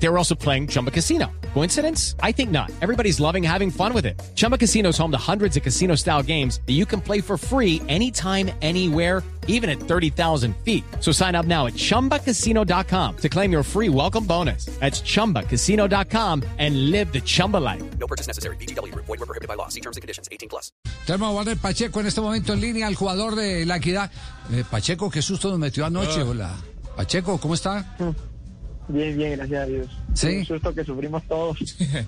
They were also playing Chumba Casino. Coincidence? I think not. Everybody's loving having fun with it. Chumba Casino is home to hundreds of casino style games that you can play for free anytime, anywhere, even at 30,000 feet. So sign up now at chumbacasino.com to claim your free welcome bonus. That's chumbacasino.com and live the Chumba life. No purchase necessary. BGW. Void were prohibited by law. See terms and conditions. 18 plus. Tenemos a Walter Pacheco en este momento en línea, el jugador de la equidad. Eh, Pacheco, qué susto nos metió anoche. Hola. Pacheco, ¿cómo está? Bien, bien, gracias a Dios. Sí. Un susto que sufrimos todos.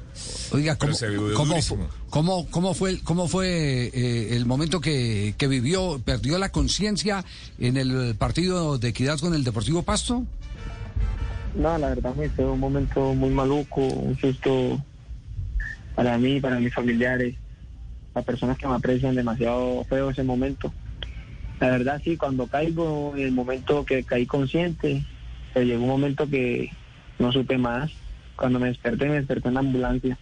Oiga, ¿cómo, cómo, durísimo. cómo- cómo fue, el- cómo fue eh, el momento que, que vivió? ¿Perdió la conciencia en el partido de equidad con el Deportivo Pasto? No, la verdad me fue un momento muy maluco, un susto para mí, para mis familiares, las personas que me aprecian demasiado feo ese momento. La verdad sí, cuando caigo, en el momento que caí consciente, pero llegó un momento que no supe más. Cuando me desperté, me desperté en la ambulancia.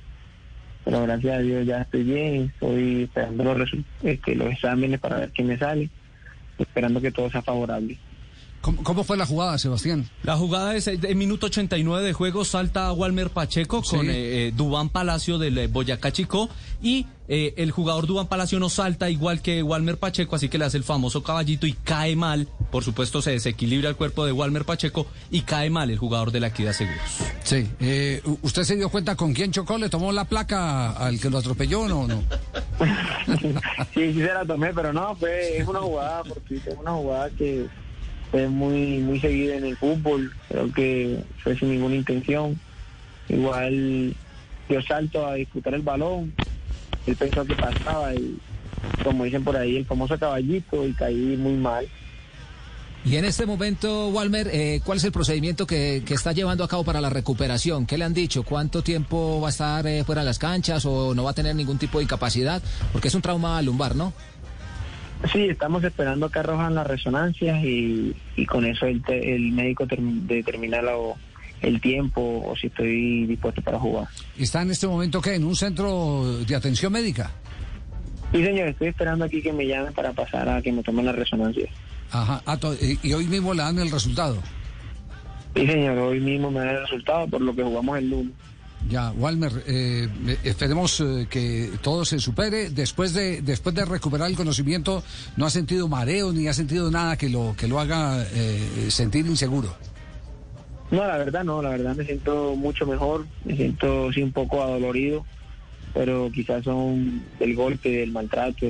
Pero gracias a Dios ya estoy bien, estoy esperando los, resu- este, los exámenes para ver qué me sale, esperando que todo sea favorable. ¿Cómo, cómo fue la jugada, Sebastián? La jugada es en minuto 89 de juego, salta Walmer Pacheco con Sí. eh, eh, Dubán Palacio del eh, Boyacá Chico y eh, el jugador Dubán Palacio no salta igual que Walmer Pacheco, así que le hace el famoso caballito y cae mal. Por supuesto se desequilibra el cuerpo de Walmer Pacheco y cae mal el jugador de la Equidad Seguros. Sí. Eh, ¿u- ¿Usted se dio cuenta con quién chocó? ¿Le tomó la placa al que lo atropelló o no? no? sí, sí se la tomé, pero no, fue, es una jugada fortuita, es una jugada que fue muy, muy seguida en el fútbol, creo que fue sin ninguna intención. Igual yo salto a disputar el balón, él pensó que pasaba y como dicen por ahí, el famoso caballito y caí muy mal. Y en este momento, Walmer, eh, ¿cuál es el procedimiento que, que está llevando a cabo para la recuperación? ¿Qué le han dicho? ¿Cuánto tiempo va a estar eh, fuera de las canchas o no va a tener ningún tipo de incapacidad? Porque es un trauma lumbar, ¿no? Sí, estamos esperando que arrojan las resonancias y, y con eso el, te- el médico term- determina lo- el tiempo o si estoy dispuesto para jugar. ¿Está en este momento qué? ¿En un centro de atención médica? Sí, señor, estoy esperando aquí que me llamen para pasar a que me tomen las resonancias. Ajá. Ah, y, hoy mismo le dan el resultado. Sí, señor, hoy mismo me da el resultado por lo que jugamos el lunes. Ya, Walmer, eh, esperemos eh, que todo se supere. Después de después de recuperar el conocimiento, no ha sentido mareo ni ha sentido nada que lo que lo haga eh, sentir inseguro. No, la verdad no, la verdad me siento mucho mejor, me siento sí un poco adolorido, pero quizás son del golpe, del maltrato.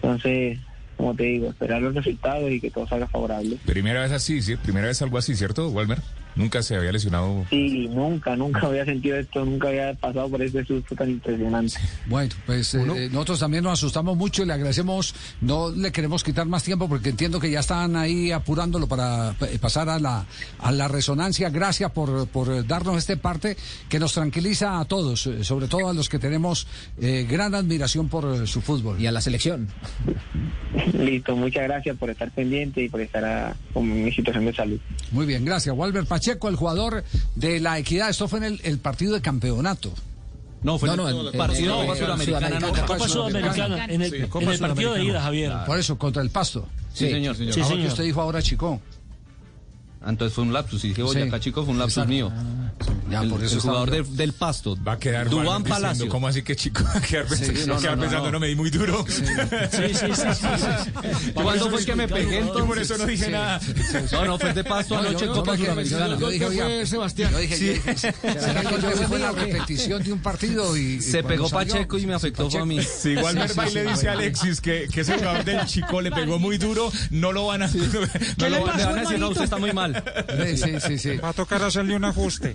Entonces, como te digo, esperar los resultados y que todo salga favorable. Primera vez así, ¿sí? Primera vez algo así, ¿cierto, Walmer? Nunca se había lesionado. Sí, nunca, nunca había sentido esto, nunca había pasado por este susto tan impresionante. Bueno, pues eh, nosotros también nos asustamos mucho y le agradecemos. No le queremos quitar más tiempo porque entiendo que ya están ahí apurándolo para eh, pasar a la, a la resonancia. Gracias por, por darnos este parte que nos tranquiliza a todos, eh, sobre todo a los que tenemos eh, gran admiración por eh, su fútbol. Y a la selección. Listo, muchas gracias por estar pendiente y por estar a- con mi situación de salud. Muy bien, gracias. Walter Pacheco, el jugador de la Equidad. Esto fue en el, el partido de campeonato. No, fue No, en el partido Copa Sudamericana. Sudamericana. no, Copa Copa Sudamericana, en el, Sí, en Copa el partido de ida, Javier. Por eso, contra el Pasto. Sí, señor. Sí, Ahora que señor. usted dijo ahora Chico. Ah, Entonces fue un lapsus. Y dije, Boyacá Sí. Chico fue un lapsus Exacto. mío. Ya, el, por eso el jugador yo- de- del Pasto. Va a quedar Dubán diciendo, Palacio. ¿Cómo así que chico? Va a quedar, pensando, no, va a quedar no, pensando, no. no, me di muy duro. Sí, sí, sí. sí, sí. ¿Cuándo fue que me pegué Yo por entonces? eso no dije nada. No, no, fue de Pasto No, anoche en yo Copa dije- Sudamericana. yo dije, oiga, Sebastián. Yo dije, yo dije, ¿será que yo fue la repetición de un partido y, Se pegó Pacheco y me afectó fue a mí. Si Walmer va y le dice a Alexis que, que ese jugador del chico le pegó muy duro, no lo van a... No, No, lo lo, van a van a decir, no, usted está muy mal. Sí, sí, sí, sí. Va a tocar hacerle un ajuste.